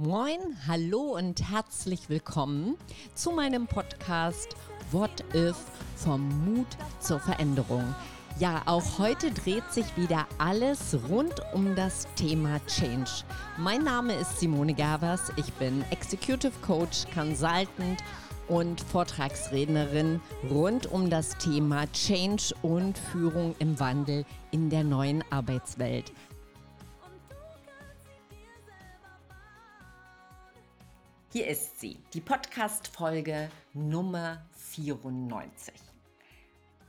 Moin, hallo und herzlich willkommen zu meinem Podcast What If vom Mut zur Veränderung. Ja, auch heute dreht sich wieder alles rund um das Thema Change. Mein Name ist Simone Gervers, ich bin Executive Coach, Consultant und Vortragsrednerin rund um das Thema Change und Führung im Wandel in der neuen Arbeitswelt. Hier ist sie, die Podcast-Folge Nummer 94.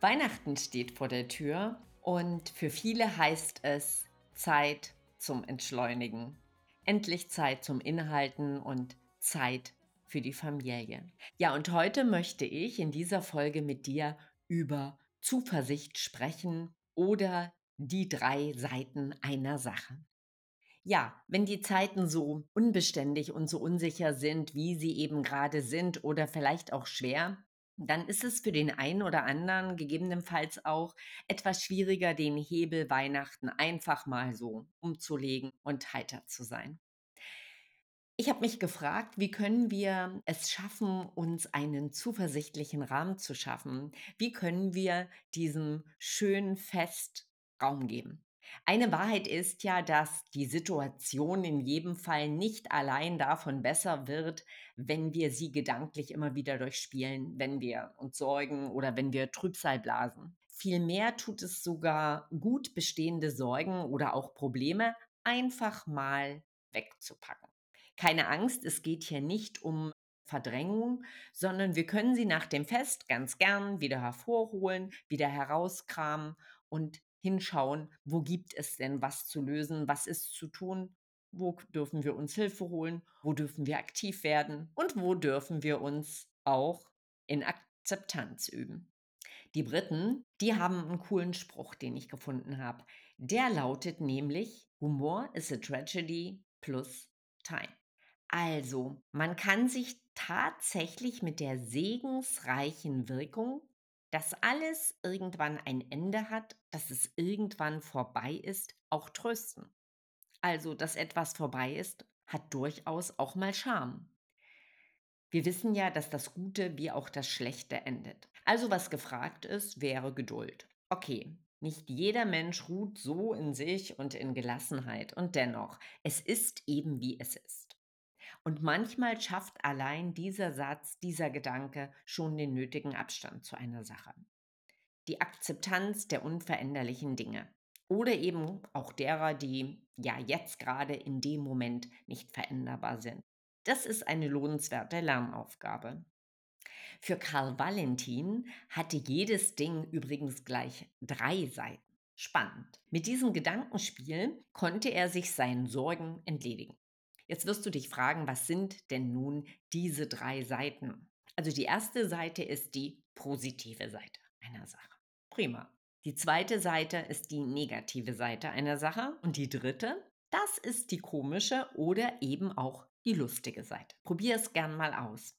Weihnachten steht vor der Tür und für viele heißt es Zeit zum Entschleunigen. Endlich Zeit zum Inhalten und Zeit für die Familie. Ja, und heute möchte ich in dieser Folge mit dir über Zuversicht sprechen oder die drei Seiten einer Sache. Ja, wenn die Zeiten so unbeständig und so unsicher sind, wie sie eben gerade sind oder vielleicht auch schwer, dann ist es für den einen oder anderen gegebenenfalls auch etwas schwieriger, den Hebel Weihnachten einfach mal so umzulegen und heiter zu sein. Ich habe mich gefragt, wie können wir es schaffen, uns einen zuversichtlichen Rahmen zu schaffen? Wie können wir diesem schönen Fest Raum geben? Eine Wahrheit ist ja, dass die Situation in jedem Fall nicht allein davon besser wird, wenn wir sie gedanklich immer wieder durchspielen, wenn wir uns sorgen oder wenn wir Trübsal blasen. Vielmehr tut es sogar gut, bestehende Sorgen oder auch Probleme einfach mal wegzupacken. Keine Angst, es geht hier nicht um Verdrängung, sondern wir können sie nach dem Fest ganz gern wieder hervorholen, wieder herauskramen und hinschauen, wo gibt es denn was zu lösen, was ist zu tun, wo dürfen wir uns Hilfe holen, wo dürfen wir aktiv werden und wo dürfen wir uns auch in Akzeptanz üben. Die Briten, die haben einen coolen Spruch, den ich gefunden habe. Der lautet nämlich, Humor is a tragedy plus time. Also, man kann sich tatsächlich mit der segensreichen Wirkung dass alles irgendwann ein Ende hat, dass es irgendwann vorbei ist, auch trösten. Also, dass etwas vorbei ist, hat durchaus auch mal Charme. Wir wissen ja, dass das Gute wie auch das Schlechte endet. Also was gefragt ist, wäre Geduld. Okay, nicht jeder Mensch ruht so in sich und in Gelassenheit. Und dennoch, es ist eben wie es ist. Und manchmal schafft allein dieser Satz, dieser Gedanke schon den nötigen Abstand zu einer Sache. Die Akzeptanz der unveränderlichen Dinge oder eben auch derer, die ja jetzt gerade in dem Moment nicht veränderbar sind. Das ist eine lohnenswerte Lernaufgabe. Für Karl Valentin hatte jedes Ding übrigens gleich drei Seiten. Spannend. Mit diesem Gedankenspiel konnte er sich seinen Sorgen entledigen. Jetzt wirst du dich fragen, was sind denn nun diese drei Seiten? Also die erste Seite ist die positive Seite einer Sache. Prima. Die zweite Seite ist die negative Seite einer Sache. Und die dritte, das ist die komische oder eben auch die lustige Seite. Probier es gern mal aus.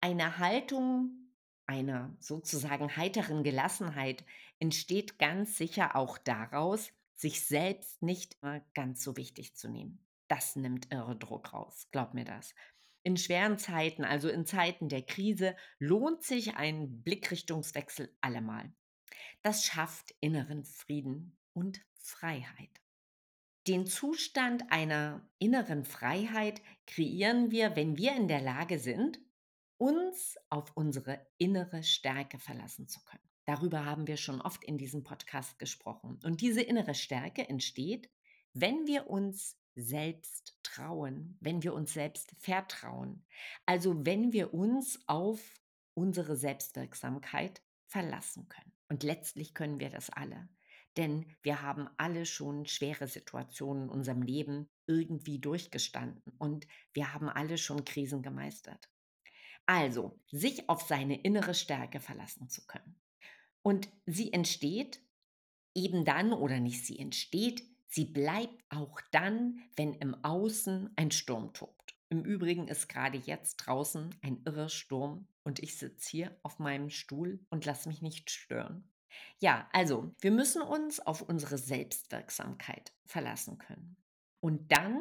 Eine Haltung einer sozusagen heiteren Gelassenheit entsteht ganz sicher auch daraus, sich selbst nicht ganz so wichtig zu nehmen das nimmt irre Druck raus, glaub mir das. In schweren Zeiten, also in Zeiten der Krise, lohnt sich ein Blickrichtungswechsel allemal. Das schafft inneren Frieden und Freiheit. Den Zustand einer inneren Freiheit kreieren wir, wenn wir in der Lage sind, uns auf unsere innere Stärke verlassen zu können. Darüber haben wir schon oft in diesem Podcast gesprochen. Und diese innere Stärke entsteht, wenn wir uns selbst trauen, wenn wir uns selbst vertrauen. Also wenn wir uns auf unsere Selbstwirksamkeit verlassen können. Und letztlich können wir das alle. Denn wir haben alle schon schwere Situationen in unserem Leben irgendwie durchgestanden und wir haben alle schon Krisen gemeistert. Also, sich auf seine innere Stärke verlassen zu können. Und sie entsteht eben dann oder nicht sie entsteht, Sie bleibt auch dann, wenn im Außen ein Sturm tobt. Im Übrigen ist gerade jetzt draußen ein irrer Sturm und ich sitze hier auf meinem Stuhl und lasse mich nicht stören. Ja, also, wir müssen uns auf unsere Selbstwirksamkeit verlassen können. Und dann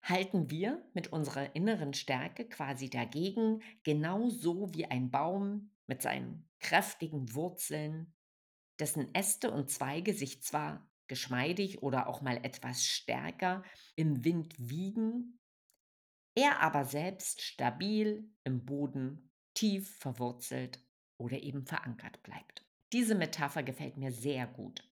halten wir mit unserer inneren Stärke quasi dagegen, genauso wie ein Baum mit seinen kräftigen Wurzeln, dessen Äste und Zweige sich zwar geschmeidig oder auch mal etwas stärker im Wind wiegen, er aber selbst stabil im Boden tief verwurzelt oder eben verankert bleibt. Diese Metapher gefällt mir sehr gut.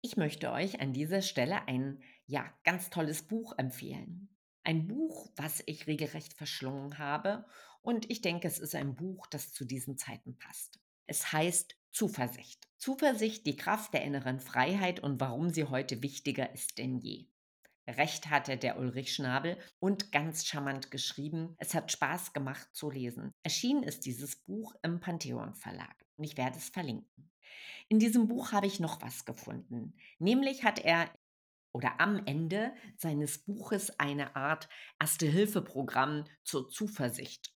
Ich möchte euch an dieser Stelle ein ja ganz tolles Buch empfehlen. Ein Buch, was ich regelrecht verschlungen habe und ich denke, es ist ein Buch, das zu diesen Zeiten passt. Es heißt Zuversicht. Zuversicht, die Kraft der inneren Freiheit und warum sie heute wichtiger ist denn je. Recht hatte der Ulrich Schnabel und ganz charmant geschrieben. Es hat Spaß gemacht zu lesen. Erschienen ist dieses Buch im Pantheon Verlag und ich werde es verlinken. In diesem Buch habe ich noch was gefunden. Nämlich hat er oder am Ende seines Buches eine Art Erste-Hilfe-Programm zur Zuversicht.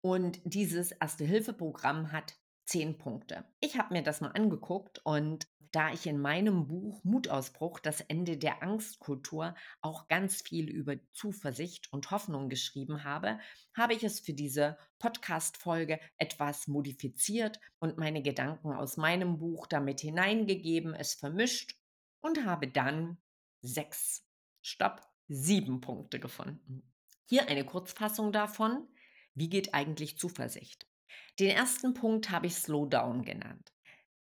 Und dieses Erste-Hilfe-Programm hat zehn Punkte. Ich habe mir das mal angeguckt und da ich in meinem Buch Mutausbruch, das Ende der Angstkultur, auch ganz viel über Zuversicht und Hoffnung geschrieben habe, habe ich es für diese Podcast-Folge etwas modifiziert und meine Gedanken aus meinem Buch damit hineingegeben, es vermischt und habe dann sechs, stopp, sieben Punkte gefunden. Hier eine Kurzfassung davon. Wie geht eigentlich Zuversicht? Den ersten Punkt habe ich Slowdown genannt.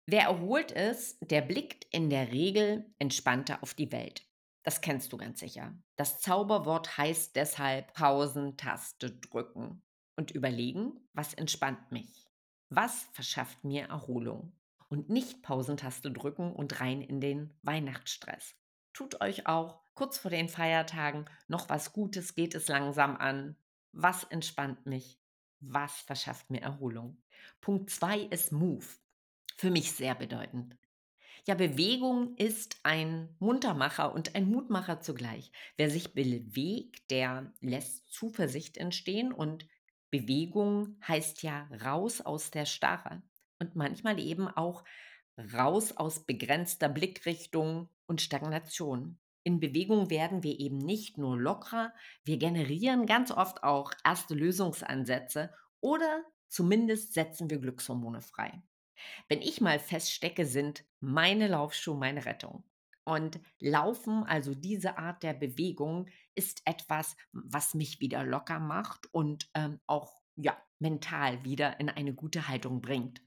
Wer erholt ist, der blickt in der Regel entspannter auf die Welt. Das kennst du ganz sicher. Das Zauberwort heißt deshalb Pausentaste drücken und überlegen, was entspannt mich? Was verschafft mir Erholung? Und nicht Pausentaste drücken und rein in den Weihnachtsstress. Tut euch auch kurz vor den Feiertagen noch was Gutes, geht es langsam an. Was entspannt mich? Was verschafft mir Erholung? Punkt 2 ist Move für mich sehr bedeutend. Ja, Bewegung ist ein Muntermacher und ein Mutmacher zugleich. Wer sich bewegt, der lässt Zuversicht entstehen und Bewegung heißt ja raus aus der Starre und manchmal eben auch raus aus begrenzter Blickrichtung und Stagnation. In Bewegung werden wir eben nicht nur lockerer, wir generieren ganz oft auch erste Lösungsansätze oder zumindest setzen wir Glückshormone frei. Wenn ich mal feststecke, sind meine Laufschuhe meine Rettung. Und Laufen, also diese Art der Bewegung, ist etwas, was mich wieder locker macht und ähm, auch ja, mental wieder in eine gute Haltung bringt.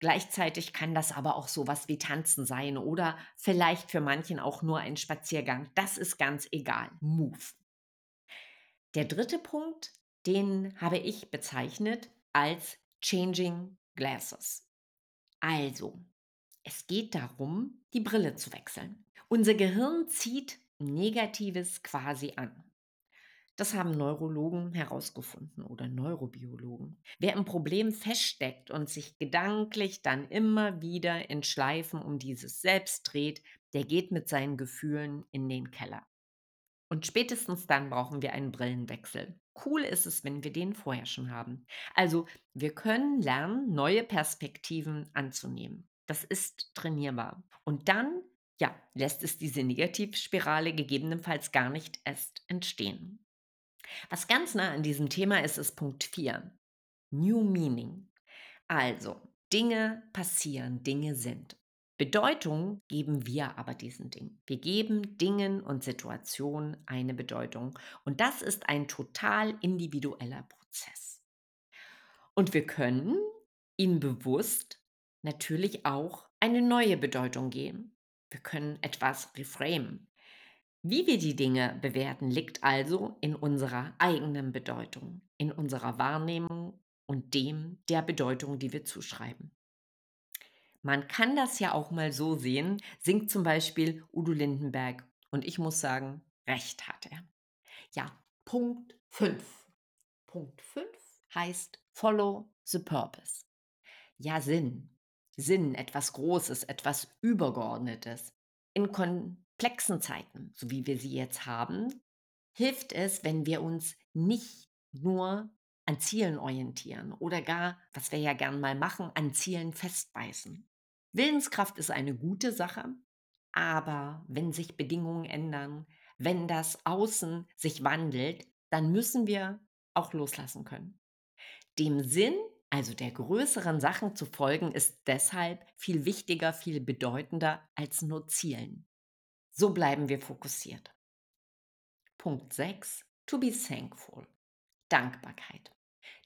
Gleichzeitig kann das aber auch sowas wie Tanzen sein oder vielleicht für manchen auch nur ein Spaziergang. Das ist ganz egal. Move. Der dritte Punkt, den habe ich bezeichnet als Changing Glasses. Also, es geht darum, die Brille zu wechseln. Unser Gehirn zieht Negatives quasi an. Das haben Neurologen herausgefunden oder Neurobiologen. Wer im Problem feststeckt und sich gedanklich dann immer wieder in Schleifen um dieses Selbst dreht, der geht mit seinen Gefühlen in den Keller. Und spätestens dann brauchen wir einen Brillenwechsel. Cool ist es, wenn wir den vorher schon haben. Also, wir können lernen, neue Perspektiven anzunehmen. Das ist trainierbar. Und dann, ja, lässt es diese Negativspirale gegebenenfalls gar nicht erst entstehen. Was ganz nah an diesem Thema ist, ist Punkt 4. New Meaning. Also, Dinge passieren, Dinge sind. Bedeutung geben wir aber diesen Dingen. Wir geben Dingen und Situationen eine Bedeutung. Und das ist ein total individueller Prozess. Und wir können ihnen bewusst natürlich auch eine neue Bedeutung geben. Wir können etwas reframen. Wie wir die Dinge bewerten, liegt also in unserer eigenen Bedeutung, in unserer Wahrnehmung und dem der Bedeutung, die wir zuschreiben. Man kann das ja auch mal so sehen, singt zum Beispiel Udo Lindenberg. Und ich muss sagen, recht hat er. Ja, Punkt 5. Punkt 5 heißt Follow the Purpose. Ja, Sinn. Sinn, etwas Großes, etwas Übergeordnetes. In komplexen Zeiten, so wie wir sie jetzt haben, hilft es, wenn wir uns nicht nur an Zielen orientieren oder gar, was wir ja gern mal machen, an Zielen festbeißen. Willenskraft ist eine gute Sache, aber wenn sich Bedingungen ändern, wenn das Außen sich wandelt, dann müssen wir auch loslassen können. Dem Sinn, also der größeren Sachen zu folgen, ist deshalb viel wichtiger, viel bedeutender als nur Zielen. So bleiben wir fokussiert. Punkt 6. To be thankful. Dankbarkeit.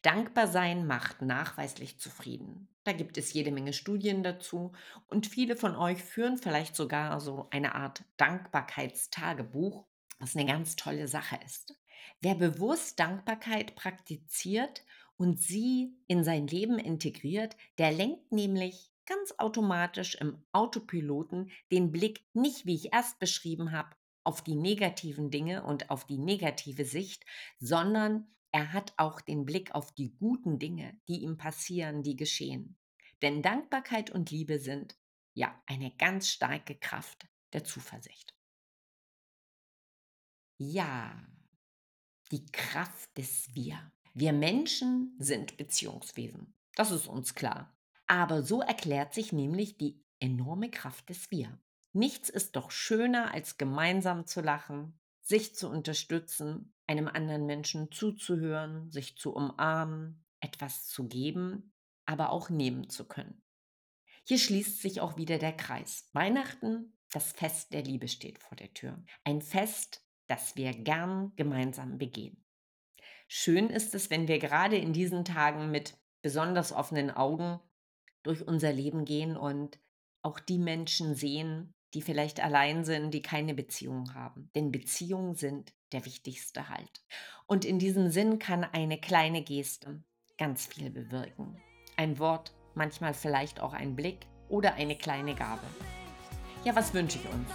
Dankbar sein macht nachweislich zufrieden. Da gibt es jede Menge Studien dazu und viele von euch führen vielleicht sogar so eine Art Dankbarkeitstagebuch, was eine ganz tolle Sache ist. Wer bewusst Dankbarkeit praktiziert und sie in sein Leben integriert, der lenkt nämlich ganz automatisch im Autopiloten den Blick nicht, wie ich erst beschrieben habe, auf die negativen Dinge und auf die negative Sicht, sondern er hat auch den Blick auf die guten Dinge, die ihm passieren, die geschehen. Denn Dankbarkeit und Liebe sind ja eine ganz starke Kraft der Zuversicht. Ja, die Kraft des Wir. Wir Menschen sind Beziehungswesen. Das ist uns klar. Aber so erklärt sich nämlich die enorme Kraft des Wir. Nichts ist doch schöner, als gemeinsam zu lachen, sich zu unterstützen, einem anderen Menschen zuzuhören, sich zu umarmen, etwas zu geben, aber auch nehmen zu können. Hier schließt sich auch wieder der Kreis. Weihnachten, das Fest der Liebe steht vor der Tür. Ein Fest, das wir gern gemeinsam begehen. Schön ist es, wenn wir gerade in diesen Tagen mit besonders offenen Augen durch unser Leben gehen und auch die Menschen sehen, die vielleicht allein sind, die keine Beziehung haben. Denn Beziehungen sind der wichtigste Halt. Und in diesem Sinn kann eine kleine Geste ganz viel bewirken. Ein Wort, manchmal vielleicht auch ein Blick oder eine kleine Gabe. Ja, was wünsche ich uns?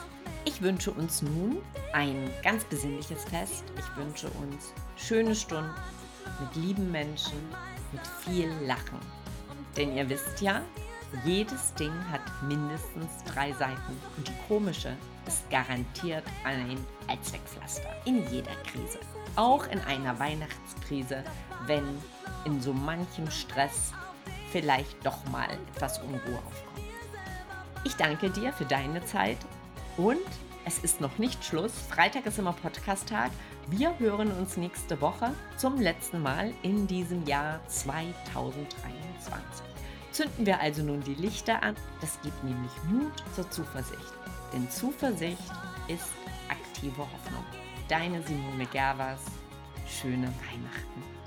Ich wünsche uns nun ein ganz besinnliches Fest. Ich wünsche uns schöne Stunden mit lieben Menschen, mit viel Lachen. Denn ihr wisst ja, jedes Ding hat mindestens drei Seiten und die komische ist garantiert ein Allzweckpflaster in jeder Krise. Auch in einer Weihnachtskrise, wenn in so manchem Stress vielleicht doch mal etwas Unruhe aufkommt. Ich danke dir für deine Zeit und es ist noch nicht Schluss. Freitag ist immer Podcast-Tag. Wir hören uns nächste Woche zum letzten Mal in diesem Jahr 2023. Zünden wir also nun die Lichter an. Das gibt nämlich Mut zur Zuversicht. Denn Zuversicht ist aktive Hoffnung. Deine Simone Gervers. Schöne Weihnachten.